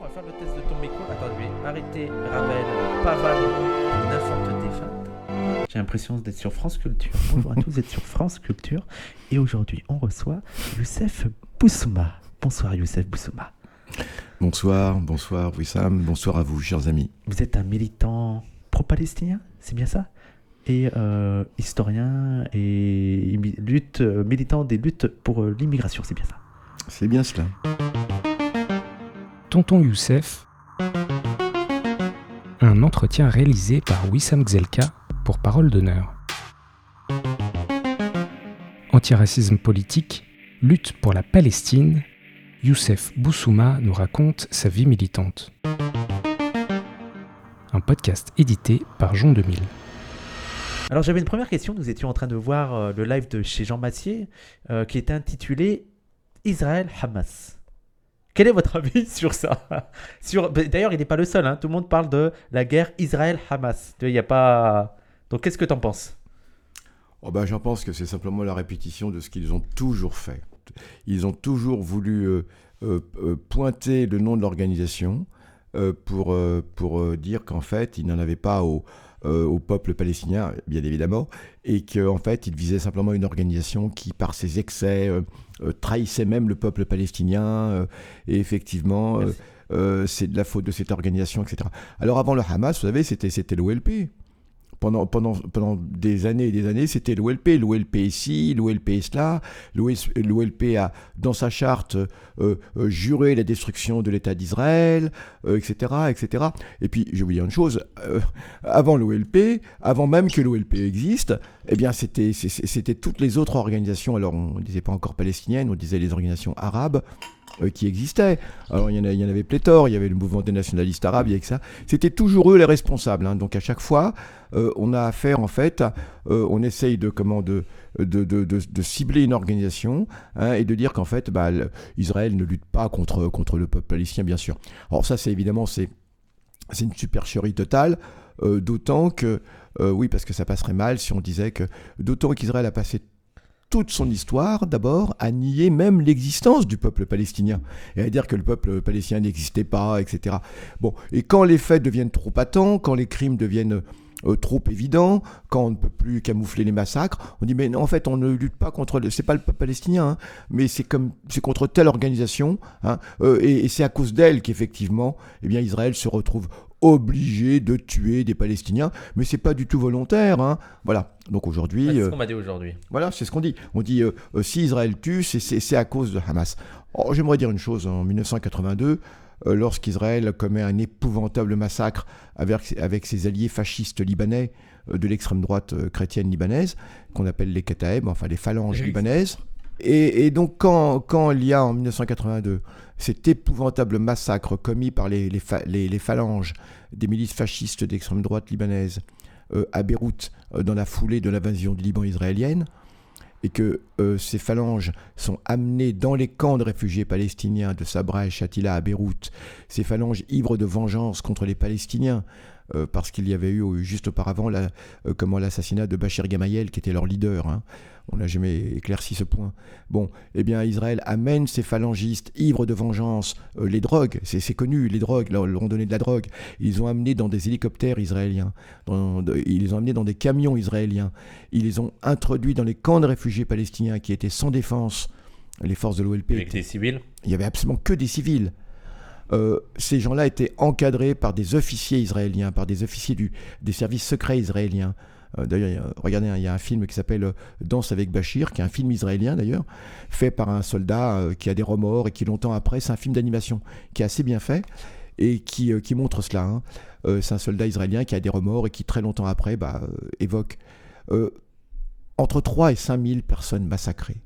On va faire le test de ton micro. Attends, je vais arrêter Ravel, n'importe défunte. J'ai l'impression d'être sur France Culture. Bonjour à tous, vous êtes sur France Culture. Et aujourd'hui, on reçoit Youssef Boussouma. Bonsoir Youssef Boussouma. Bonsoir, bonsoir Wissam, bonsoir à vous, chers amis. Vous êtes un militant pro-palestinien, c'est bien ça? Et euh, historien et lutte, militant des luttes pour l'immigration, c'est bien ça? C'est bien cela. Tonton Youssef, un entretien réalisé par Wissam Gzelka pour Parole d'honneur. Antiracisme politique, lutte pour la Palestine, Youssef Boussouma nous raconte sa vie militante. Un podcast édité par Jean 2000. Alors j'avais une première question, nous étions en train de voir euh, le live de chez Jean Massier euh, qui était intitulé Israël-Hamas. Quel est votre avis sur ça? Sur... bah, D'ailleurs, il n'est pas le seul, hein. tout le monde parle de la guerre Israël-Hamas. Il n'y a pas... Donc qu'est-ce que tu en penses? Oh ben, J'en pense que c'est simplement la répétition de ce qu'ils ont toujours fait. Ils ont toujours voulu euh, euh, euh, pointer le nom de l'organisation pour, pour dire qu'en fait, ils n'en avaient pas au, euh, au peuple palestinien, bien évidemment, et qu'en fait, ils visaient simplement une organisation qui, par ses excès, euh, euh, trahissait même le peuple palestinien. et effectivement, c'est de la faute de cette organisation, etc. Alors avant le Hamas, vous savez, c'était c'était l'OLP. Pendant, pendant, pendant des années et des années, c'était l'OLP. L'OLP ici, l'OLP là. L'OLP a, dans sa charte, euh, euh, juré la destruction de l'État d'Israël, euh, etc., etc. Et puis, je vous dire une chose, euh, avant l'OLP, avant même que l'OLP existe, eh bien, c'était toutes les autres organisations, alors on ne disait pas encore palestiniennes, on disait les organisations arabes, qui existaient. Alors il y, en avait pléthore, il y avait le mouvement des nationalistes arabes, il y avait ça. C'était toujours eux les responsables. hein. Donc à chaque fois, euh, on a affaire en fait, euh, on essaye de comment de de, de, de- cibler une organisation hein, et de dire qu'en fait, bah, Israël ne lutte pas contre contre le peuple palestinien, bien sûr. Alors ça, c'est évidemment c'est une supercherie totale. euh, d'autant que, euh, oui, parce que ça passerait mal si on disait que, d'autant qu'Israël a passé toute son histoire, d'abord, à nier même l'existence du peuple palestinien, et à dire que le peuple palestinien n'existait pas, etc. Bon, et quand les faits deviennent trop patents, quand les crimes deviennent euh, trop évidents, quand on ne peut plus camoufler les massacres, on dit mais non, en fait on ne lutte pas contre, le... c'est pas le peuple palestinien, hein, mais c'est comme c'est contre telle organisation, hein, euh, et, c'est à cause d'elle qu'effectivement, eh bien Israël se retrouve obligé de tuer des Palestiniens, mais c'est pas du tout volontaire, hein. Voilà. Donc aujourd'hui, C'est euh, ce qu'on m'a dit aujourd'hui. voilà, c'est ce qu'on dit. On dit euh, euh, si Israël tue, c'est- à cause de Hamas. Oh, J'aimerais dire une chose. En 1982, euh, lorsqu'Israël commet un épouvantable massacre avec, avec ses alliés fascistes libanais euh, de l'extrême droite euh, chrétienne libanaise, qu'on appelle les Kataeb, enfin les phalanges libanaises. Et, et donc quand, quand il y a en 1982 cet épouvantable massacre commis par les, les, pha- les- les phalanges des milices fascistes d'extrême droite libanaise euh, à Beyrouth euh, dans la foulée de l'invasion du Liban israélienne, et que euh, ces phalanges sont amenées dans les camps de réfugiés palestiniens de Sabra et Shatila à Beyrouth, ces phalanges ivres de vengeance contre les Palestiniens, parce qu'il y avait eu juste auparavant la- l'assassinat de Bachir Gamayel, qui était leur leader. hein. On n'a jamais éclairci ce point. Bon, eh bien, Israël amène ces phalangistes ivres de vengeance, euh, les drogues, c'est connu, les drogues, leur, leur ont donné de la drogue. Ils ont amené dans des hélicoptères israéliens, dans- de- ils les ont amenés dans des camions israéliens, ils les ont introduits dans les camps de réfugiés palestiniens qui étaient sans défense. Les forces de l'OLP Avec des civils? il n'y avait absolument que des civils. Euh, ces gens-là étaient encadrés par des officiers israéliens, par des officiers du, des services secrets israéliens. Euh, d'ailleurs, regardez, hein, il y a un film qui s'appelle euh, Danse avec Bachir, qui est un film israélien d'ailleurs, fait par un soldat euh, qui a des remords et qui longtemps après, c'est un film d'animation qui est assez bien fait et qui, montre cela. hein. C'est un soldat israélien qui a des remords et qui très longtemps après bah, évoque entre 3 et 5 000 personnes massacrées.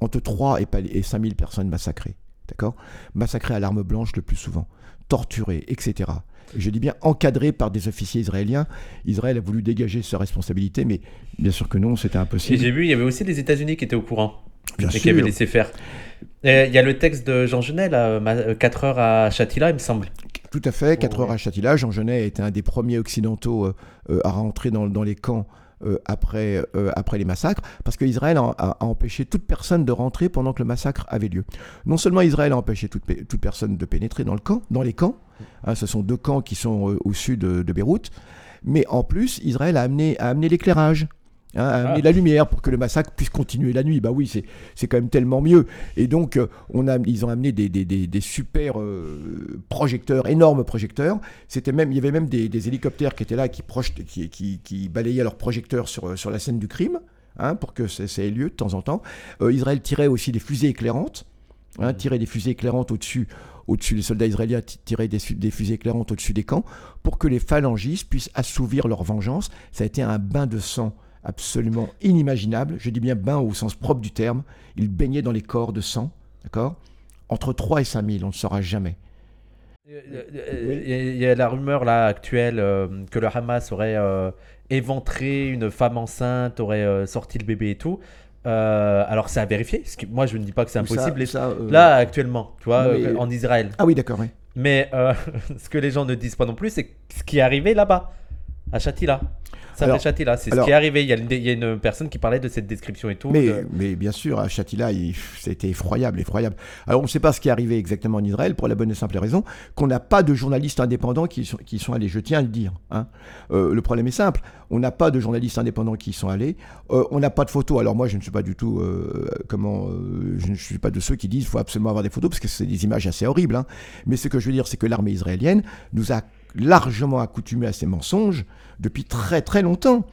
Entre 3 et, pal- et 5 000 personnes massacrées. D'accord? Massacrées à l'arme blanche le plus souvent, torturées, etc. Je dis bien encadrées par des officiers israéliens. Israël a voulu dégager sa responsabilité, mais bien sûr que non, c'était impossible. j'ai vu, il y avait aussi les États-Unis qui étaient au courant. Bien et qui avaient laissé faire. Il y a le texte de Jean Genet, là, 4 heures à Chatila, il me semble. Tout à fait, 4 Oh, heures à Châtillage. Jean Genet était un des premiers occidentaux euh, euh, à rentrer dans, dans les camps euh, après, euh, après les massacres, parce qu'Israël a, a, empêché toute personne de rentrer pendant que le massacre avait lieu. Non seulement Israël a empêché toute personne de pénétrer dans, le camp, dans les camps, hein, ce sont deux camps qui sont euh, au sud de, de Beyrouth, mais en plus, Israël a amené, a amené l'éclairage. Hein, amené Ah. la lumière pour que le massacre puisse continuer la nuit. Bah oui, c'est c'est quand même tellement mieux. Et donc, euh, on a, ils ont amené des, des, des, des super euh, projecteurs, énormes projecteurs. C'était même, il y avait même des, des hélicoptères qui étaient là, qui, projetaient- qui, qui, qui balayaient leurs projecteurs sur, sur la scène du crime, hein, pour que ça, ça ait lieu de temps en temps. Euh, Israël tirait aussi des fusées éclairantes, hein, tirait des fusées éclairantes au-dessus. Au-dessus, les soldats israéliens ti- tiraient des, des fusées éclairantes au-dessus des camps pour que les phalangistes puissent assouvir leur vengeance. Ça a été un bain de sang absolument inimaginable. Je dis bien bain au sens propre du terme. Ils baignaient dans les corps de sang, d'accord? Entre 3 et 5 000, on ne saura jamais. Euh, Il y, a- il y a la rumeur là actuelle euh, que le Hamas aurait euh, éventré une femme enceinte, aurait euh, sorti le bébé et tout. Euh, alors c'est à vérifier. parce que moi je ne dis pas que c'est impossible. ça, euh, Là actuellement, tu vois, mais- euh, en Israël. Ah oui, d'accord, oui. Mais euh, ce que les gens ne disent pas non plus, c'est ce qui est arrivé là-bas, à Chatila. C'est ce qui est arrivé. Il y, a une, il y a une personne qui parlait de cette description et tout. Mais, de- mais bien sûr, à Chatila, il- c'était effroyable, effroyable. Alors, on ne sait pas ce qui est arrivé exactement en Israël pour la bonne et simple raison qu'on n'a pas de journalistes indépendants qui sont, qui sont allés. Je tiens à le dire. hein. Euh, le problème est simple. On n'a pas de journalistes indépendants qui y sont allés. Euh, on n'a pas de photos. Alors moi, je ne suis pas du tout euh, comment. euh, je ne suis pas de ceux qui disent qu'il faut absolument avoir des photos parce que c'est des images assez horribles. hein. Mais ce que je veux dire, c'est que l'armée israélienne nous a largement accoutumés à ces mensonges depuis très très longtemps.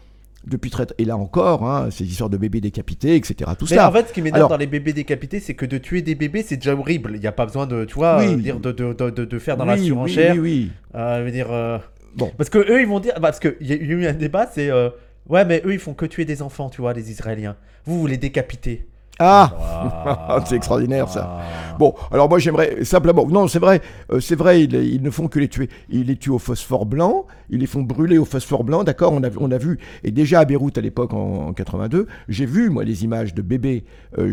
Depuis très et là encore, hein, ces histoires de bébés décapités, etc. Tout Mais ça. en fait, ce qui m'énerve Alors- dans les bébés décapités, c'est que de tuer des bébés, c'est déjà horrible. Il n'y a pas besoin de, tu vois, Oui. euh, dire de, de, de, de- de faire dans la Oui, surenchère. Oui, oui, Euh, je veux dire, euh, Bon. Parce que eux, ils vont dire. bah, parce qu'il y a eu un débat, c'est. euh, Ouais, mais eux, ils font que tuer des enfants, tu vois, les Israéliens. Vous, vous les décapitez. Ah C'est extraordinaire, ça. Bon, alors moi j'aimerais simplement. Non, c'est vrai, euh, c'est vrai, ils, ils ne font que les tuer. Ils les tuent au phosphore blanc, ils les font brûler au phosphore blanc, d'accord on a, on a vu, et déjà à Beyrouth à l'époque en, en 82, j'ai vu moi les images de bébés. euh,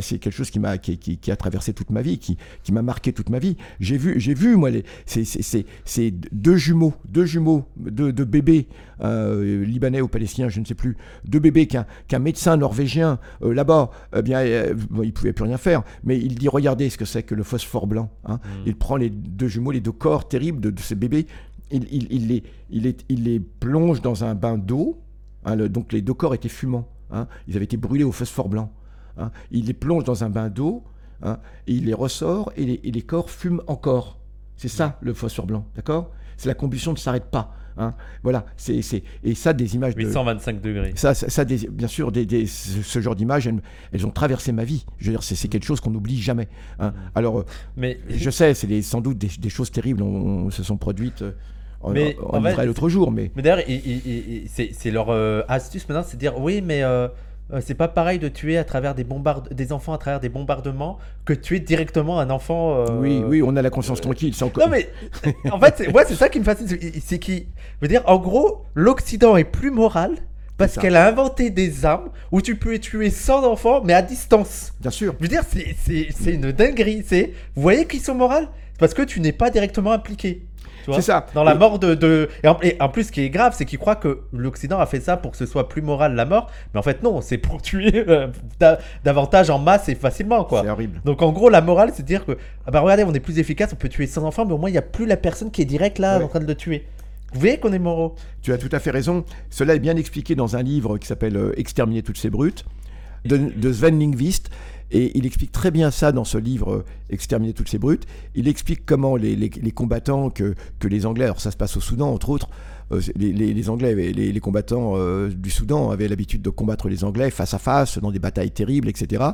c'est, quelque chose qui m'a qui, qui- qui a traversé toute ma vie, qui, qui m'a marqué toute ma vie. J'ai vu, j'ai vu moi les, c'est, c'est, c'est, c'est deux jumeaux, deux jumeaux, de, de bébés euh, libanais ou palestiniens, je ne sais plus, deux bébés qu'un, qu'un médecin norvégien là-bas, eh bien, euh, bon, il pouvait plus rien faire, mais il dit regardez ce que c'est que le phosphore blanc. hein. Il prend les deux jumeaux, les deux corps terribles de, de ces bébés, il, il- il les, il, les, il les plonge dans un bain d'eau. hein, le- donc les deux corps étaient fumants. hein. Ils avaient été brûlés au phosphore blanc. Il les plonge dans un bain d'eau, et il les ressort, et les, et les corps fument encore. C'est ça le phosphore blanc, d'accord? C'est la combustion ne s'arrête pas. Hein. Voilà, c'est, c'est, et ça, des images de, 825 degrés. ça, ça, ça, des- bien sûr, des, des- ce, genre d'images, elles, elles ont traversé ma vie. Je veux dire, c'est, c'est quelque chose qu'on n'oublie jamais. hein. Alors, euh, Mais je sais, c'est sans doute des, des choses terribles on, on- se sont produites euh, en, en Israël l'autre jour, mais Mais d'ailleurs, il- il- il- il- c'est c'est leur euh, astuce maintenant, c'est de dire oui, mais euh, euh, c'est pas pareil de tuer à travers des des enfants à travers des bombardements que de tuer directement un enfant. euh, oui, oui, on a la conscience tranquille. C'est encore... Non mais en fait, c'est ouais, ça qui me fascine, c'est- qui veut dire en gros, l'Occident est plus moral parce qu'elle a inventé des armes où tu peux tuer 100 enfants mais à distance. Bien sûr. Je veux dire, c'est- une dinguerie. C'est, vous voyez qu'ils sont moraux? C'est parce que tu n'es pas directement impliqué. C'est ça. Dans la Et- mort de. de... Et, en, et en plus, ce qui est grave, c'est qu'ils croient que l'Occident a fait ça pour que ce soit plus moral la mort. Mais en fait, non, c'est pour tuer euh, da- davantage en masse et facilement, quoi. C'est horrible. Donc en gros, la morale, c'est de dire que, ah bah regardez, on est plus efficace, on peut tuer 100 enfants, mais au moins, il n'y a plus la personne qui est direct là Ouais. en train de le tuer. Vous voyez qu'on est moraux Tu as tout à fait raison. Cela est bien expliqué dans un livre qui s'appelle euh, Exterminer toutes ces brutes de, de Sven Lingvist. Et il explique très bien ça dans ce livre euh, Exterminer toutes ces brutes. Il explique comment les, les- combattants que, que les Anglais, alors ça se passe au Soudan entre autres, euh, les, les- Anglais, les, combattants euh, du Soudan avaient l'habitude de combattre les Anglais face à face dans des batailles terribles, etc.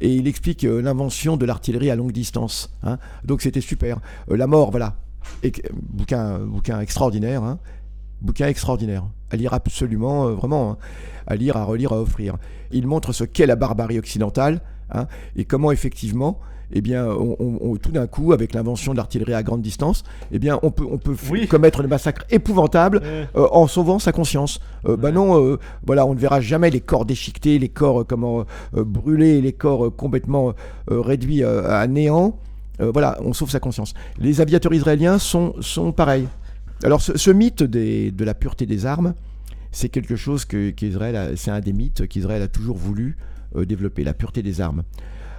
Et il explique l'invention de l'artillerie à longue distance. hein. Donc c'était super. La mort, voilà. Et, bouquin, bouquin extraordinaire. hein. Bouquin extraordinaire. À lire absolument, vraiment. hein. À lire, à relire, à offrir. Il montre ce qu'est la barbarie occidentale hein, et comment effectivement, eh bien, on, tout d'un coup, avec l'invention de l'artillerie à grande distance, eh bien, on peut, on peut f- Oui. commettre des massacres épouvantables euh, en sauvant sa conscience. Euh, Bah Ouais. non, euh, voilà, on ne verra jamais les corps déchiquetés, les corps comment brûlés, les corps complètement réduits à néant. Voilà, on sauve sa conscience. Les aviateurs israéliens sont, sont pareils. Alors ce, ce mythe des- de la pureté des armes, c'est quelque chose que qu'Israël, c'est un des mythes qu'Israël a toujours voulu euh, développer, la pureté des armes.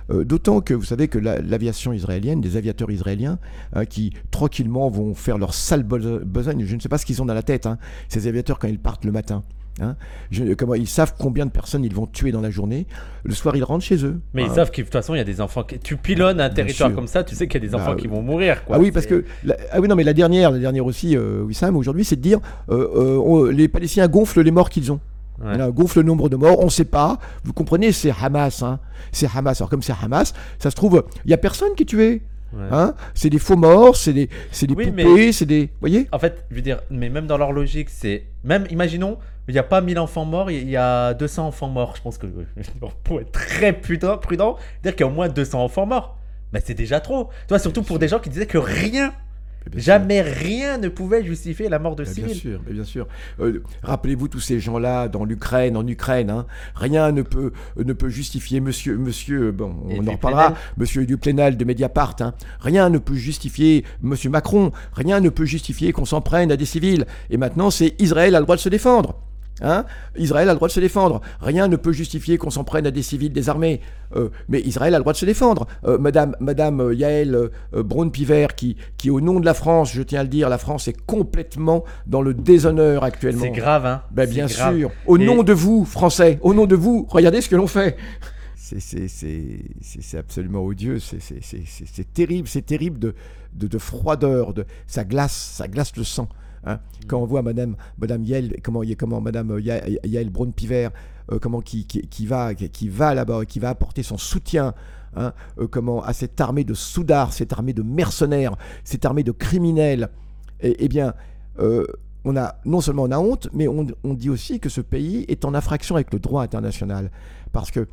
Euh, D'autant que vous savez que la- l'aviation israélienne, des aviateurs israéliens, hein, qui tranquillement vont faire leur sale bes- besogne, je ne sais pas ce qu'ils ont dans la tête, hein, ces aviateurs quand ils partent le matin. hein. Je- comment, ils savent combien de personnes ils vont tuer dans la journée. Le soir, ils rentrent chez eux. Mais ils Hein. savent que de toute façon, il y a des enfants. Qui... Tu pilonnes un territoire sûr. comme ça, tu sais qu'il y a des Bah, enfants qui vont mourir. Quoi. Ah oui, parce que la- ah oui non mais la dernière, la dernière aussi, euh, Wissam, aujourd'hui, c'est de dire euh, euh, on- les Palestiniens gonflent les morts qu'ils ont. Ouais. Voilà, gonfle le nombre de morts, on ne sait pas. Vous comprenez, c'est Hamas. Hein. C'est Hamas. Alors comme c'est Hamas, ça se trouve, il y a personne qui est tué. Ouais. Hein. C'est des faux morts, c'est des, c'est des Oui, mais- poupées, c'est des, vous voyez? En fait, je veux dire, mais même dans leur logique, c'est. Même, imaginons, il n'y a pas 1000 enfants morts, il y a 200 enfants morts. Je pense que, pour être très prudent, prudent dire qu'il y a au moins 200 enfants morts. Mais c'est déjà trop. Tu vois, surtout pour des gens qui disaient que rien, Jamais rien ne pouvait justifier la mort de. Mais bien civils. sûr, mais bien sûr. Euh, Rappelez-vous tous ces gens-là dans l'Ukraine, en Ukraine. hein. Rien ne peut, ne peut justifier. Monsieur, monsieur, bon, Et on en reparlera. Monsieur Duplénal de Mediapart. hein. Rien ne peut justifier. Monsieur Macron. Rien ne peut justifier qu'on s'en prenne à des civils. Et maintenant, c'est Israël a le droit de se défendre. Hein? Israël a le droit de se défendre. Rien ne peut justifier qu'on s'en prenne à des civils désarmés. Euh, mais Israël a le droit de se défendre. Euh, Madame, Madame euh, Yael euh, euh, Braun-Piver, qui, qui, au nom de la France, je tiens à le dire, la France est complètement dans le déshonneur actuellement. C'est grave, hein. Ben, bien grave. sûr. Au Et- nom de vous, Français, au nom de vous, regardez ce que l'on fait. C'est- C'est c'est- c'est- c'est absolument odieux, c'est- c'est c'est- c'est- c'est terrible, c'est terrible de, de, de froideur, de, ça glace, ça glace le sang. Hein. Quand on voit Madame, Madame Yael, comment, comment Madame Ya- Yael Braun-Piver, euh, comment qui, qui, qui va, qui, va là-bas, qui va apporter son soutien. hein, euh, comment à cette armée de soudards, cette armée de mercenaires, cette armée de criminels, eh, eh bien, euh, on a non seulement on a honte, mais on, on dit aussi que ce pays est en infraction avec le droit international, parce que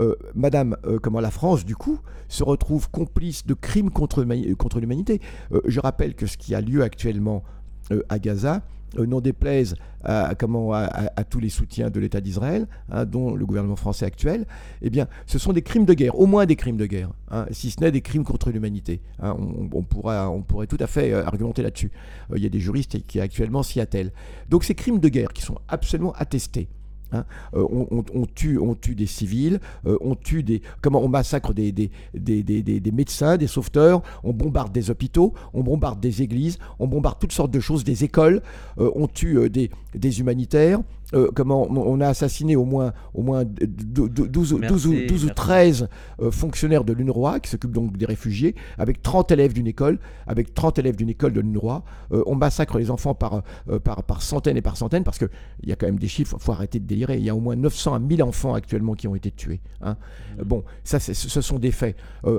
euh, Madame, euh, comment la France, du coup, se retrouve complice de crimes contre, contre l'humanité. Euh, je rappelle que ce qui a lieu actuellement euh, à Gaza, euh, n'en déplaise à, comment, à, tous les soutiens de l'État d'Israël, hein, dont le gouvernement français actuel, eh bien, ce sont des crimes de guerre, au moins des crimes de guerre, hein, si ce n'est des crimes contre l'humanité. hein. on, on pourra, on pourrait tout à fait euh, argumenter là-dessus. Euh, Il y a des juristes qui actuellement s'y attellent. Donc ces crimes de guerre qui sont absolument attestés. Hein, euh, on, tue, des civils, euh, on tue des, comment on massacre des, médecins, des sauveteurs, on bombarde des hôpitaux, on bombarde des églises, on bombarde toutes sortes de choses, des écoles, euh, on tue des humanitaires. Euh, comment on a assassiné au moins, au moins d- d- d- 12, ou- 12 ou- Merci, 12 ou merci. 13 euh, fonctionnaires de l'UNRWA qui s'occupent donc des réfugiés, avec 30 élèves d'une école, avec 30 élèves d'une école de l'UNRWA. Euh, on massacre les enfants par, par, par centaines et par centaines, parce qu'il y a quand même des chiffres, il faut arrêter de délirer. Il y a au moins 900 à 1000 enfants actuellement qui ont été tués. hein. Euh, Bon, ça, c'est- ce sont des faits.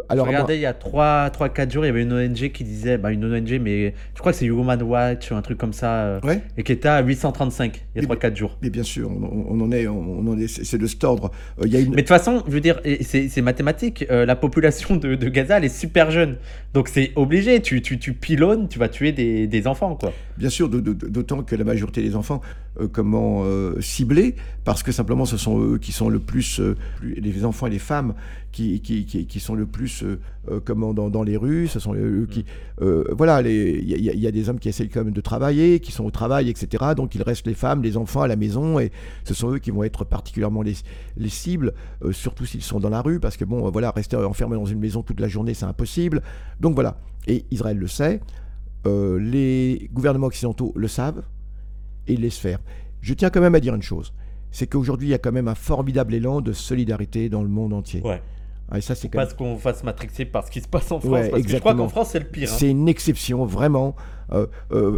Alors, moi- Regardez, il y a 3-4 jours, il y avait une ONG qui disait, bah, une ONG, mais je crois que c'est Human Watch ou un truc comme ça, ouais et qui était à 835 il y a Mais- 3-4 jours. Mais bien sûr, on, en est, on, en est, c'est de cet ordre. Euh, Il y a une, Mais de toute façon, je veux dire, c'est mathématique, euh, la population de, de Gaza, elle est super jeune. Donc c'est obligé, tu, tu, tu pilonnes, tu vas tuer des, des enfants, quoi. Bien sûr, d'autant que la majorité des enfants, comment euh, ciblés, parce que simplement ce sont eux qui sont le plus, euh, les enfants et les femmes qui, qui, qui, qui sont le plus, euh, euh, comment dans, dans les rues, ce sont eux qui, euh, voilà, il y, a- il y a des hommes qui essayent quand même de travailler, qui sont au travail, etc. Donc il reste les femmes, les enfants à la maison, et ce sont eux qui vont être particulièrement les, les cibles, euh, surtout s'ils sont dans la rue, parce que bon, euh, voilà, rester enfermé dans une maison toute la journée, c'est impossible. Donc voilà, et Israël le sait. Euh, les gouvernements occidentaux le savent et ils laissent faire. Je tiens quand même à dire une chose, c'est qu'aujourd'hui il y a quand même un formidable élan de solidarité dans le monde entier. Ouais. Ah, et ça c'est quand Pas même... qu'on fasse matrixer par ce qui se passe en France, Ouais, parce que je crois exactement. qu'en France, c'est le pire. hein. C'est une exception, vraiment,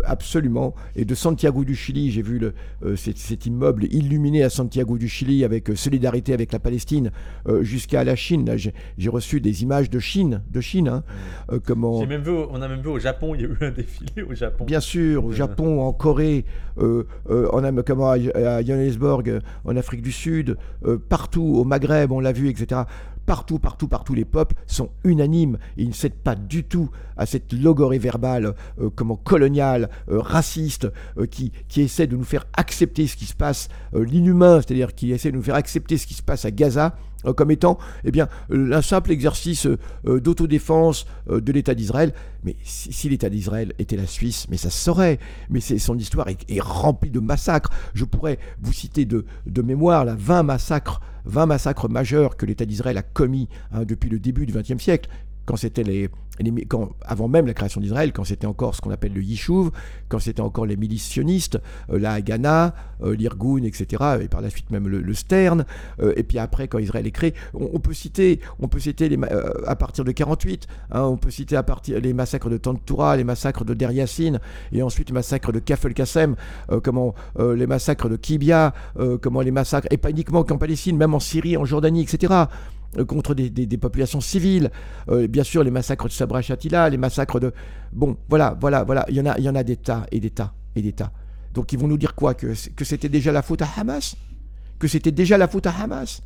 absolument. Et de Santiago du Chili, j'ai vu le, euh, cet, cet immeuble illuminé à Santiago du Chili avec euh, solidarité avec la Palestine, euh, jusqu'à la Chine. J'ai reçu des images de Chine, de Chine. hein, euh, comment... Même vu, on a même vu au Japon, il y a eu un défilé au Japon. Bien sûr, au Euh. Japon, en Corée, euh, euh, comment, à, à Johannesburg, euh, en Afrique du Sud, euh, partout, au Maghreb, on l'a vu, etc. Partout, partout, partout, les peuples sont unanimes. Ils ne cèdent pas du tout à cette logorée verbale, euh, comment coloniale, euh, raciste, euh, qui, qui essaie de nous faire accepter ce qui se passe, euh, l'inhumain, c'est-à-dire qui essaie de nous faire accepter ce qui se passe à Gaza. Euh, comme étant eh bien, euh, un simple exercice euh, d'autodéfense de l'État d'Israël. Mais si, l'État d'Israël était la Suisse, mais ça se saurait. Mais son histoire est, remplie de massacres. Je pourrais vous citer de, mémoire là, 20 massacres 20 massacres majeurs que l'État d'Israël a commis hein, depuis le début du XXe siècle quand c'était les, quand, avant même la création d'Israël, quand c'était encore ce qu'on appelle le Yishuv, quand c'était encore les milices sionistes, euh, la Haganah, euh, l'Irgun, etc., et par la suite même le, Stern, euh, et puis après quand Israël est créé, on, peut citer, on peut citer les, à partir de 48, hein, on peut citer à partir les massacres de Tantoura, les massacres de Der Yassin, et ensuite les massacres de Kafel Kassem, comment les massacres de Kibia, comment les massacres, et pas uniquement qu'en Palestine, même en Syrie, en Jordanie, etc. Euh, contre des, populations civiles, euh, bien sûr les massacres de Sabra Chatila, les massacres de... Bon, voilà, voilà, voilà, il y en a, il y en a des tas et des tas et des tas. Donc ils vont nous dire quoi? Que, que c'était déjà la faute à Hamas? Que c'était déjà la faute à Hamas?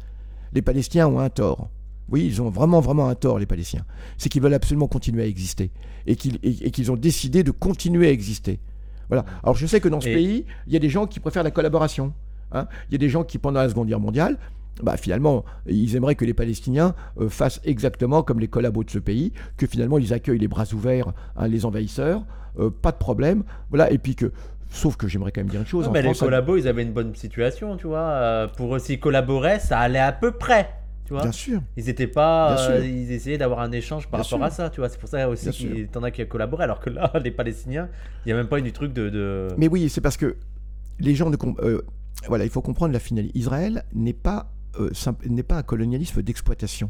Les Palestiniens ont un tort. Oui, ils ont vraiment, vraiment un tort, les Palestiniens. C'est qu'ils veulent absolument continuer à exister. Et qu'ils, et, qu'ils ont décidé de continuer à exister. Voilà. Alors je sais que dans ce pays, il y a des gens qui préfèrent la collaboration. Hein. Il y a des gens qui, pendant la Seconde Guerre mondiale, bah, finalement, ils aimeraient que les Palestiniens euh, fassent exactement comme les collabos de ce pays, que finalement ils accueillent les bras ouverts hein, les envahisseurs, euh, pas de problème, voilà, et puis que Sauf que j'aimerais quand même dire une chose. mais les collabos, ils avaient une bonne situation, tu vois. Euh, pour aussi collaborer, ça allait à peu près. Tu vois Bien sûr. Ils étaient pas. ils essayaient d'avoir un échange par rapport à ça, tu vois. C'est pour ça aussi qu'il y en a qui collaboré, alors que là, les Palestiniens, il n'y a même pas eu du truc de, de... Mais oui, c'est parce que les gens ne. voilà, il faut comprendre la finalité. Israël n'est pas euh, n'est pas un colonialisme d'exploitation.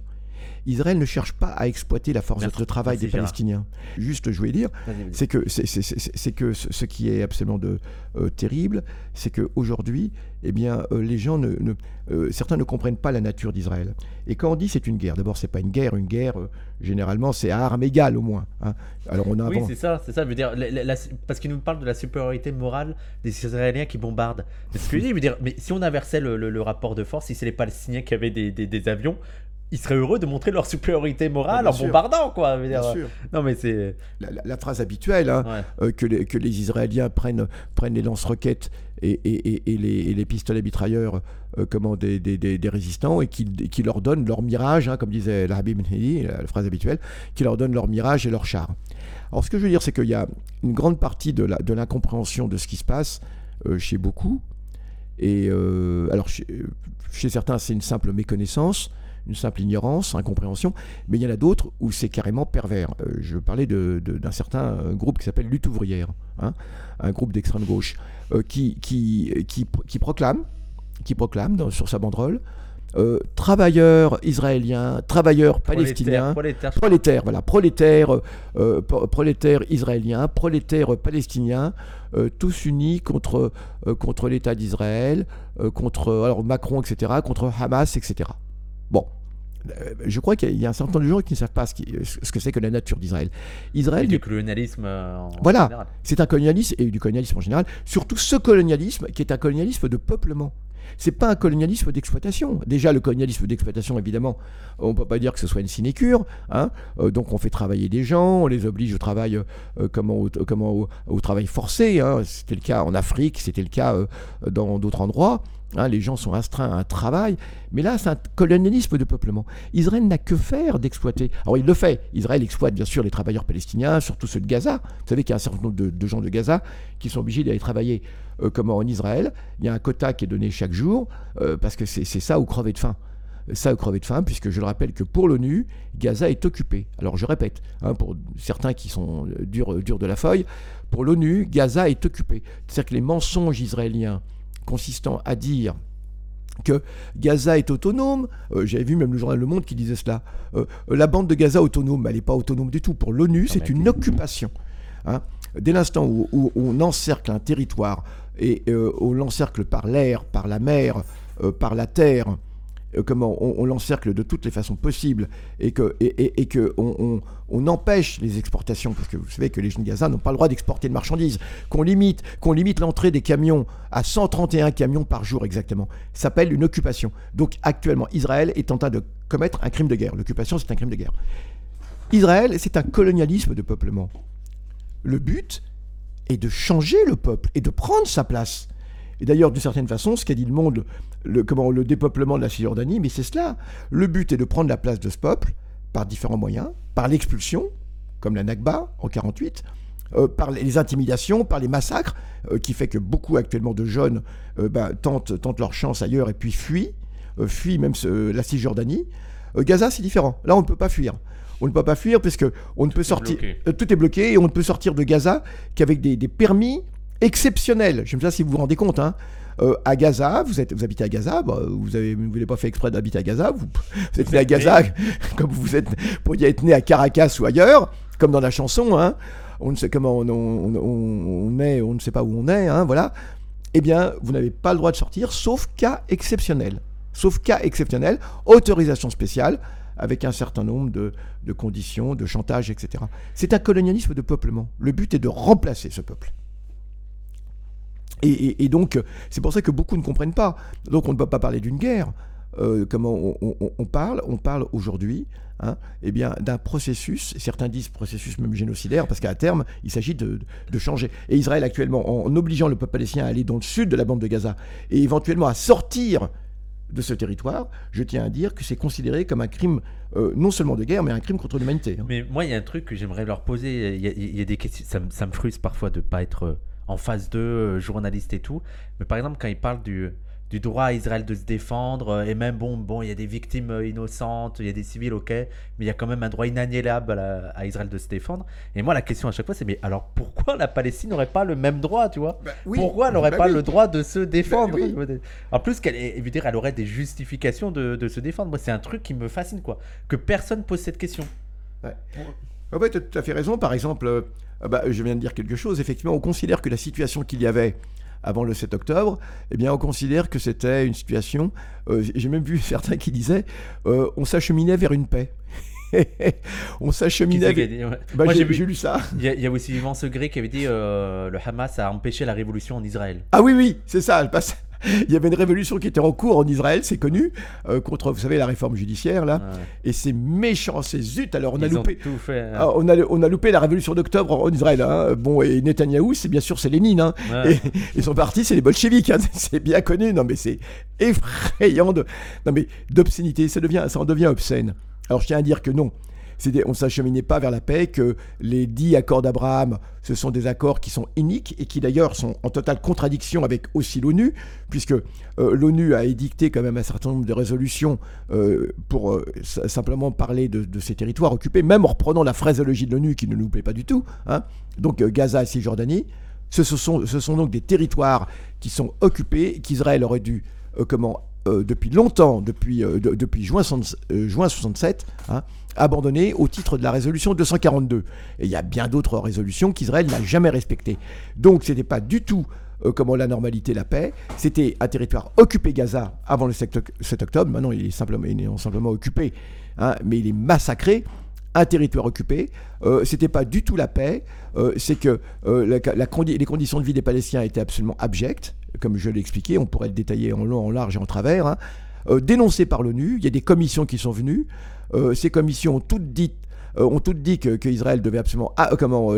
Israël ne cherche pas à exploiter la force de travail des Palestiniens. Juste, je voulais dire, c'est que, c'est, que ce qui est absolument de, euh, terrible, c'est qu'aujourd'hui, eh bien, euh, les gens ne, certains ne comprennent pas la nature d'Israël. Et quand on dit c'est une guerre, d'abord c'est pas une guerre, une guerre généralement c'est à armes égales au moins. Hein. Alors on a oui c'est ça, c'est ça, veut dire parce qu'il nous parle de la supériorité morale des Israéliens qui bombardent. C'est ce que je dis, veut dire, mais si on inversait le, rapport de force, si c'est les Palestiniens qui avaient des avions, ils seraient heureux de montrer leur supériorité morale en bombardant, quoi. Bien sûr. Non, mais c'est la, phrase habituelle hein, euh, que, les, que, les, Israéliens prennent, prennent les lance-roquettes et, et, et, les, les, pistolets mitrailleurs euh, comment, des, des, des, résistants et qui, qui, leur donnent leur mirage, hein, comme disait l'Habib la, la phrase habituelle, qui leur donnent leur mirage et leur char. Alors, ce que je veux dire, c'est qu'il y a une grande partie de l'incompréhension de, de, ce qui se passe euh, chez beaucoup. Et alors, chez, chez certains, c'est une simple méconnaissance une simple ignorance, incompréhension, mais il y en a d'autres où c'est carrément pervers. Euh, je parlais d'un certain euh, groupe qui s'appelle Lutte ouvrière, hein, un groupe d'extrême gauche, euh, qui, qui, qui, proclame, qui proclame sur sa banderole travailleurs israéliens, travailleurs palestiniens, prolétaires, voilà, prolétaires, prolétaires israéliens, prolétaires palestiniens, tous unis contre, contre l'État d'Israël, contre alors Macron, etc., contre Hamas, etc. Bon, euh, je crois qu'il y a un certain nombre de gens qui ne savent pas ce, que c'est que la nature d'Israël. Israël, du colonialisme euh, en voilà, c'est un colonialisme et du colonialisme en général. Surtout ce colonialisme qui est un colonialisme de peuplement. C'est pas un colonialisme d'exploitation. Déjà, le colonialisme d'exploitation, évidemment, on ne peut pas dire que ce soit une sinécure. Hein. Euh, donc, on fait travailler des gens, on les oblige au travail, comment, au, comment, au, travail forcé. Hein. C'était le cas en Afrique, c'était le cas dans d'autres endroits. Hein, les gens sont astreints à un travail, mais là, c'est un colonialisme de peuplement. Israël n'a que faire d'exploiter. Alors, il le fait. Israël exploite bien sûr les travailleurs palestiniens, surtout ceux de Gaza. Vous savez qu'il y a un certain nombre de, gens de Gaza qui sont obligés d'aller travailler euh, comme en Israël. Il y a un quota qui est donné chaque jour, euh, parce que c'est ça ou crever de faim. Ça ou crever de faim, puisque je le rappelle que pour l'ONU, Gaza est occupé. Alors, je répète, hein, pour certains qui sont euh, durs, durs de la feuille, pour l'ONU, Gaza est occupé. C'est-à-dire que les mensonges israéliens consistant à dire que Gaza est autonome. Euh, j'avais vu même le journal Le Monde qui disait cela. Euh, la bande de Gaza autonome, elle n'est pas autonome du tout. Pour l'ONU, c'est une occupation. Hein. Dès l'instant où, on encercle un territoire et euh, on l'encercle par l'air, par la mer, par la terre, comment on, l'encercle de toutes les façons possibles et que, que on, empêche les exportations, parce que vous savez que les jeunes Gaza n'ont pas le droit d'exporter de marchandises, qu'on limite, qu'on limite l'entrée des camions à 131 camions par jour exactement, ça s'appelle une occupation. Donc actuellement, Israël est en train de commettre un crime de guerre. L'occupation, c'est un crime de guerre. Israël, c'est un colonialisme de peuplement. Le but est de changer le peuple et de prendre sa place Et d'ailleurs, d'une certaine façon, ce qu'a dit le monde, le, comment, le dépeuplement de la Cisjordanie, mais c'est cela. Le but est de prendre la place de ce peuple par différents moyens, par l'expulsion, comme la Nakba en 48, euh, par les intimidations, par les massacres, euh, qui fait que beaucoup actuellement de jeunes euh, ben, tentent, tentent, leur chance ailleurs et puis fuient, fuient même la Cisjordanie. Gaza, c'est différent. Là, on ne peut pas fuir. On ne peut pas fuir parce que on ne peut sortir. tout est bloqué et on ne peut sortir de Gaza qu'avec des, des permis exceptionnel. Je ne sais pas si vous vous rendez compte. Hein. Euh, à Gaza, vous, êtes, vous habitez à Gaza, bah, vous n'avez vous pas fait exprès d'habiter à Gaza, vous, êtes né à Gaza comme vous êtes, pourriez être né à Caracas ou ailleurs, comme dans la chanson, hein. on ne sait comment on, on, est, on ne sait pas où on est, hein, voilà. Eh bien, vous n'avez pas le droit de sortir, sauf cas exceptionnel. Sauf cas exceptionnel, autorisation spéciale, avec un certain nombre de, de conditions, de chantage, etc. C'est un colonialisme de peuplement. Le but est de remplacer ce peuple. Et, donc, c'est pour ça que beaucoup ne comprennent pas. Donc, on ne peut pas parler d'une guerre. Euh, comment on, parle? On parle aujourd'hui hein, eh bien, d'un processus, certains disent processus même génocidaire, parce qu'à terme, il s'agit de, changer. Et Israël, actuellement, en, obligeant le peuple palestinien à aller dans le sud de la bande de Gaza, et éventuellement à sortir de ce territoire, je tiens à dire que c'est considéré comme un crime euh, non seulement de guerre, mais un crime contre l'humanité. Hein. Mais moi, il y a un truc que j'aimerais leur poser. Il y, a, des questions. Ça, ça, me frustre parfois de ne pas être en phase 2, euh, journaliste et tout. Mais par exemple, quand il parle du, du droit à Israël de se défendre, euh, et même, bon, bon, il y a des victimes euh, innocentes, il y a des civils, ok, mais il y a quand même un droit inaliénable à, Israël de se défendre. Et moi, la question à chaque fois, c'est, mais alors pourquoi la Palestine n'aurait pas le même droit, tu vois? Bah Pourquoi elle n'aurait bah pas le droit de se défendre? bah En plus, qu'elle, dire, elle aurait des justifications de, de se défendre. Moi, c'est un truc qui me fascine, quoi. Que personne pose cette question. Ouais. Ouais, tu as tout à fait raison. Par exemple, bah, je viens de dire quelque chose. Effectivement, on considère que la situation qu'il y avait avant le 7 octobre, eh bien, on considère que c'était une situation. Euh, j'ai même vu certains qui disaient euh, on s'acheminait vers une paix. on s'acheminait. Vers... Bah, j'ai lu ça. Il y, a aussi Yvan Segré qui avait dit euh, le Hamas a empêché la révolution en Israël. Ah oui, oui, c'est ça. Elle passe. il y avait une révolution qui était en cours en Israël, c'est connu, euh, contre, vous savez, la réforme judiciaire, là. Et c'est méchant, c'est zut. Alors, on a loupé. Hein. Ah, on, a, on a loupé la révolution d'octobre en Israël. Hein. Bon, et Netanyahou, c'est bien sûr, c'est Lénine. Hein. Et, et, son parti, c'est les bolcheviks. Hein. C'est bien connu. Non, mais c'est effrayant de. Non, mais d'obscénité. Ça, devient, ça en devient obscène. Alors, je tiens à dire que non on ne s'acheminait pas vers la paix, que les dix accords d'Abraham, ce sont des accords qui sont iniques et qui d'ailleurs sont en totale contradiction avec aussi l'ONU, puisque euh, l'ONU a édicté quand même un certain nombre de résolutions euh, pour euh, simplement parler de, ces territoires occupés, même en reprenant la phraseologie de l'ONU qui ne nous plaît pas du tout. Hein. Donc Gaza et Cisjordanie, ce, sont, ce sont donc des territoires qui sont occupés, qu'Israël aurait dû comment depuis longtemps, depuis, depuis juin, juin 67, hein, abandonné au titre de la résolution 242. Et il y a bien d'autres résolutions qu'Israël n'a jamais respectées. Donc ce n'était pas du tout euh, comment la normalité, la paix. C'était un territoire occupé Gaza avant le 7 octobre. Maintenant, il est simplement, il est simplement occupé, hein, mais il est massacré. Un territoire occupé, euh, c'était pas du tout la paix. Euh, c'est que euh, les conditions de vie des Palestiniens étaient absolument abjectes, comme je l'ai expliqué. On pourrait le détailler en long, en large et en travers. Hein. dénoncé par l'ONU. Il y a des commissions qui sont venues. Ces commissions ont toutes dit ont dit qu'Israël devait absolument ah,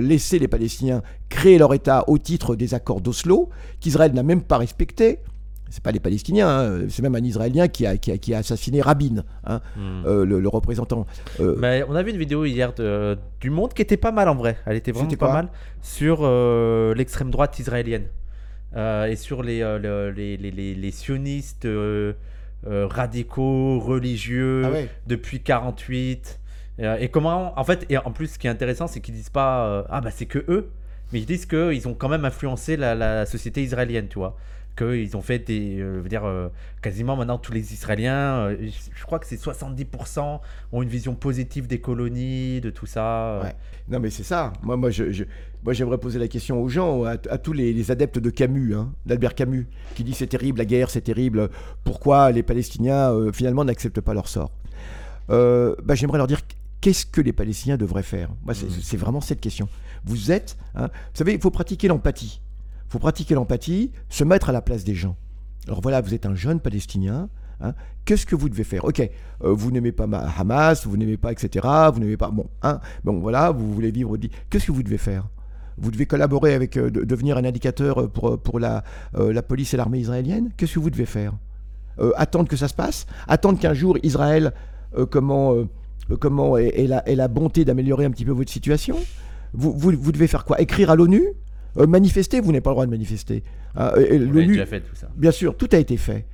laisser les Palestiniens créer leur État au titre des accords d'Oslo, qu'Israël n'a même pas respecté. C'est pas les Palestiniens, hein, c'est même un Israélien qui a, qui a, assassiné Rabin, hein, hmm. le, représentant. Mais on a vu une vidéo hier du Monde qui était pas mal en vrai. Elle était vraiment pas mal sur l'extrême droite israélienne et sur les, les, les, les sionistes euh, radicaux, religieux, ah depuis 48. Euh, et comment, en fait, et en plus, ce qui est intéressant, c'est qu'ils disent pas euh, ah bah c'est que eux, mais ils disent qu'ils ont quand même influencé la, société israélienne, tu vois qu'ils ont fait des, je veux dire, quasiment maintenant tous les Israéliens, je crois que c'est 70% ont une vision positive des colonies, de tout ça. Ouais. Non mais c'est ça. Moi, moi, je, moi, j'aimerais poser la question aux gens, à, tous les, adeptes de Camus, hein, d'Albert Camus, qui dit c'est terrible, la guerre, c'est terrible. Pourquoi les Palestiniens euh, finalement n'acceptent pas leur sort? Euh, bah, J'aimerais leur dire qu'est-ce que les Palestiniens devraient faire? Moi, c'est mmh. vraiment cette question. Vous êtes, hein, vous savez, il faut pratiquer l'empathie. Faut pratiquer l'empathie, se mettre à la place des gens. Alors voilà, vous êtes un jeune Palestinien. Hein, qu'est-ce que vous devez faire? Ok, euh, vous n'aimez pas Hamas, vous n'aimez pas, etc. Vous n'aimez pas. Bon, hein, bon, voilà, vous voulez vivre. Qu'est-ce que vous devez faire? Vous devez collaborer avec, euh, de- devenir un indicateur euh, pour, pour la, la police et l'armée israélienne? Qu'est-ce que vous devez faire? Attendre que ça se passe? Attendre qu'un jour Israël, comment, comment ait, la, la bonté d'améliorer un petit peu votre situation? Vous, vous, vous devez faire quoi? Écrire à l'ONU? Euh, Manifester Vous n'avez pas le droit de manifester. Et- déjà fait tout ça. Bien sûr, tout a été fait.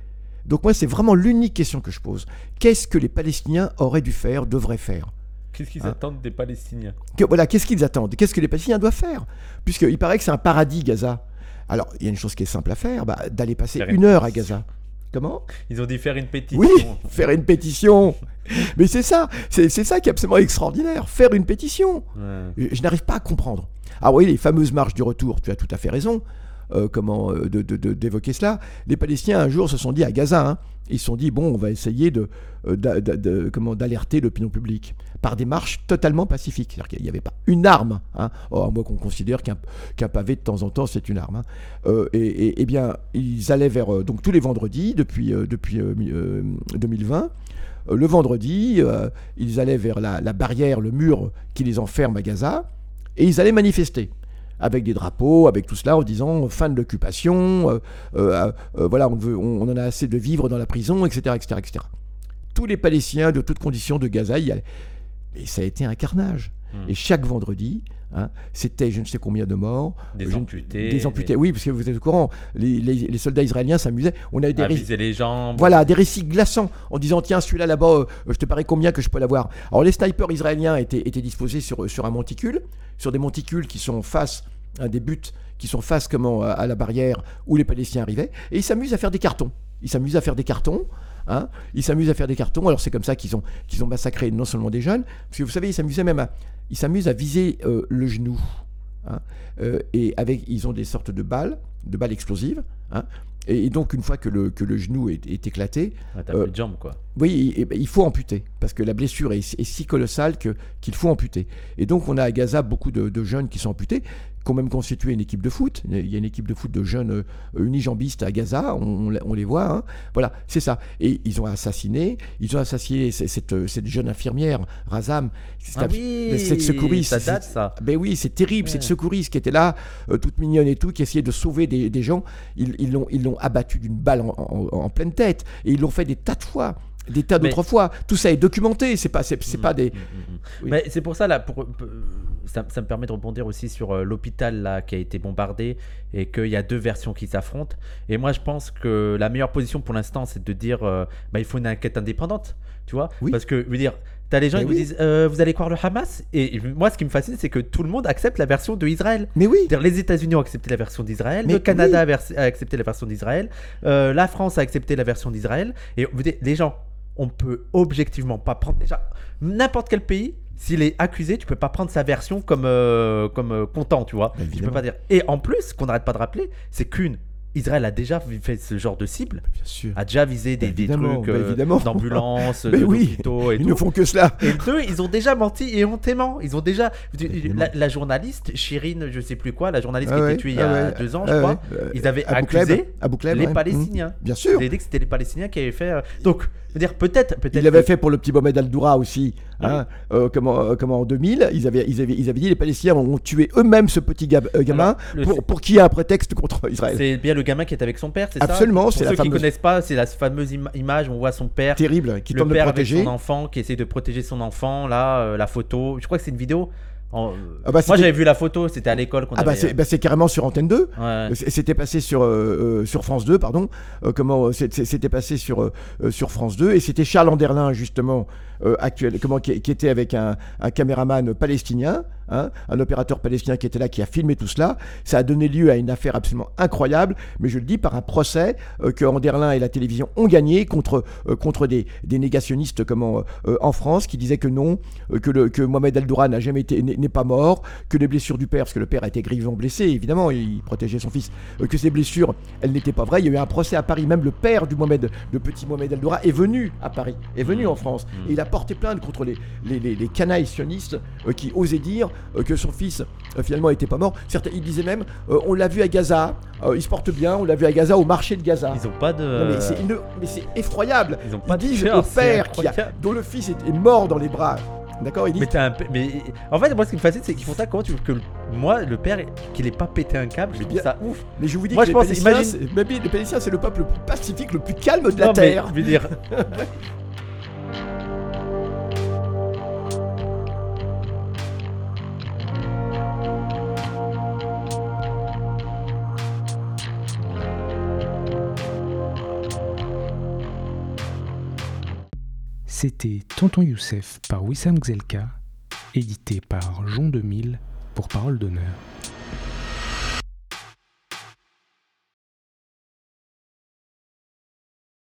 Donc moi, c'est vraiment l'unique question que je pose. Qu'est-ce que les Palestiniens auraient dû faire, devraient faire Qu'est-ce qu'ils Hein attendent des Palestiniens Que- Voilà, qu'est-ce qu'ils attendent Qu'est-ce que les Palestiniens doivent faire Puisqu'il paraît que c'est un paradis, Gaza. Alors, il y a une chose qui est simple à faire, bah, d'aller passer une heure à. Gaza. Comment? Ils ont dit faire une pétition. Oui, faire une pétition. Mais c'est ça, c'est ça qui est absolument extraordinaire, faire une pétition. Ouais. Je je n'arrive pas à comprendre. Ah oui, les fameuses marches du retour, tu as tout à fait raison euh, comment euh, de- de- de- d'évoquer cela. Les Palestiniens un jour se sont dit à Gaza, hein, ils se sont dit bon, on va essayer de, euh, de- comment d'alerter l'opinion publique par des marches totalement pacifiques. C'est-à-dire qu'il n'y avait pas une arme, hein, oh, à moins qu'on considère qu'un pavé de temps en temps c'est une arme. hein. Euh, et, eh bien, ils allaient vers euh, donc tous les vendredis depuis depuis euh, mi- euh, 2020. Euh, Le vendredi, ils allaient vers la barrière, le mur qui les enferme à Gaza, et ils allaient manifester avec des drapeaux, avec tout cela, en disant fin de l'occupation, euh, euh, euh, voilà, on, veut, on, on en a assez de vivre dans la prison, etc., etc., etc. Tous les Palestiniens de toutes conditions de Gaza y allaient. Et ça a été un carnage. Hmm. Et chaque vendredi, hein, c'était je ne sais combien de morts. Des Je amputés. Des amputés, oui, parce que vous êtes au courant, les, les- les soldats israéliens s'amusaient. On a eu des À ré- viser les jambes. voilà, des récits glaçants en disant tiens, celui-là là-bas, euh, je te parie combien que je peux l'avoir. Alors les snipers israéliens étaient, étaient disposés sur, sur un monticule, sur des monticules qui sont face à des buts, qui sont face comment, à, à la barrière où les Palestiniens arrivaient, et ils s'amusent à faire des cartons. Ils s'amusent à faire des cartons. Hein ils s'amusent à faire des cartons. Alors c'est comme ça qu'ils ont, qu'ils ont massacré non seulement des jeunes, parce que vous savez, ils s'amusaient même à, ils s'amusent à viser euh, le genou. hein. Euh, et avec, ils ont des sortes de balles, de balles explosives. hein. Et, et donc une fois que le, que le genou est, est éclaté, T'as Euh, plus de jambes, quoi. oui, il, il faut amputer, parce que la blessure est, est si colossale que- qu'il faut amputer. Et donc on a à Gaza beaucoup de, de jeunes qui sont amputés, qui ont même constitué une équipe de foot. Il y a une équipe de foot de jeunes euh, unijambistes à Gaza, on, on les- voit. hein. Voilà, c'est ça. Et ils ont assassiné, ils ont assassiné cette, cette jeune infirmière, Razam. C'est Ah oui, cette secouriste. ça date, ça. Ben oui, c'est terrible, Ouais. cette secouriste qui était là, euh, toute mignonne et tout, qui essayait de sauver des, des gens. Ils l'ont ils l'ont abattu d'une balle en, en- en pleine tête. Et ils l'ont fait des tas de fois, des tas d'autres fois. Tout ça est documenté, c'est pas, c'est, pas des... Mm, mm, mm. Oui. Mais c'est pour ça, là, pour, pour- ça, ça me permet de rebondir aussi sur euh, l'hôpital là qui a été bombardé et qu'il y a deux versions qui s'affrontent. Et moi, je pense que la meilleure position pour l'instant, c'est de dire euh, bah, il faut une enquête indépendante. Tu vois? Oui. Parce que, je veux dire, t'as les gens Mais qui vous disent euh, vous allez croire le Hamas? Et moi, ce qui me fascine, c'est que tout le monde accepte la version de Israël. Mais oui, les États-Unis ont accepté la version d'Israël, le Canada oui. a, accepté la version d'Israël, euh, la France a accepté la version d'Israël. Et vous dites, les gens, on peut objectivement pas prendre déjà n'importe quel pays. S'il est accusé, tu peux pas prendre sa version comme comme comme euh, content, tu vois. Tu peux évidemment. pas dire. Et en plus, ce qu'on n'arrête pas de rappeler, c'est qu'une Israël a déjà fait ce genre de cible, bien sûr. a déjà visé des, Bah, des trucs bah, euh, d'ambulance, Mais oui, et Ils tout. ne font que cela. Et deux, ils ont déjà menti et hontément. Ils ont déjà. La, la journaliste, Chirine, je sais plus quoi, la journaliste Ah qui a ouais, été tuée il y ah a ouais, deux ans, je ah crois. ouais, Ils avaient accusé les. Palestiniens. Mmh. Bien Ils sûr. avaient dit que c'était les Palestiniens qui avaient fait. euh, Donc, dire, peut-être. peut-être Il l'avait que- fait pour le petit Mohamed Al-Doura aussi. Hein. Euh, comment, euh, comment en 2000, ils avaient, ils, avaient, ils avaient dit les Palestiniens ont tué eux-mêmes ce petit gab- euh, gamin Alors, pour, pour qu'il y ait un prétexte contre Israël. C'est bien le gamin qui est avec son père, c'est ça Absolument, Pour ceux la qui fameuse- connaissent pas, c'est la fameuse ima- image où on voit son père, Terrible, qui le tente de père protéger. avec son enfant, qui essaie de protéger son enfant. Là, euh, la photo. Je crois que c'est une vidéo. En- Ah bah, Moi, j'avais vu la photo. C'était à l'école qu'on Ah bah avait. c'est bah, carrément sur Antenne 2. euh, ouais. C- C'était passé sur, euh, euh, sur France 2, pardon. Euh, comment euh, C'était passé sur, euh, euh, sur France 2 et c'était Charles Anderlin justement euh, actuel, comment qui, qui était avec un, un caméraman palestinien, hein, un opérateur palestinien qui était là, qui a filmé tout cela. Ça a donné lieu à une affaire absolument incroyable, mais je le dis par un procès euh, que Anderlin et la télévision ont gagné contre euh, contre des, des négationnistes comment en France qui disaient que non, que le que Mohamed Al-Doura n'a jamais été n'est pas mort, que les blessures du père, parce que le père a été grièvement blessé, évidemment, il protégeait son fils, que ces blessures, elles n'étaient pas vraies. Il y a eu un procès à Paris, même le père du Mohamed, le petit Mohamed Al-Doura, est venu à Paris, est venu en France, et il a porté plainte contre les, les, les, canailles sionistes euh, qui osaient dire euh, que son fils euh, finalement n'était pas mort. Certains, ils disaient même, on l'a vu à Gaza, il se porte bien, on l'a vu à Gaza, au marché de Gaza. Ils ont pas de. Mais, c'est, effroyable. Ils, ont pas ils disent de père qui a... dont le fils est, mort dans les bras D'accord, il dit. Mais, en fait, moi, ce qui me fascine, c'est qu'ils font ça. Comment tu veux que moi, le père, qu'il ait pas pété un câble Je trouve ça ouf. Mais je vous dis moi, que je les pense, imagine... les Palestiniens, c'est le peuple le plus pacifique, le plus calme de la terre. C'était Tonton Youssef par Wissam Gzelka, édité par Jean 2000 pour Parole d'honneur.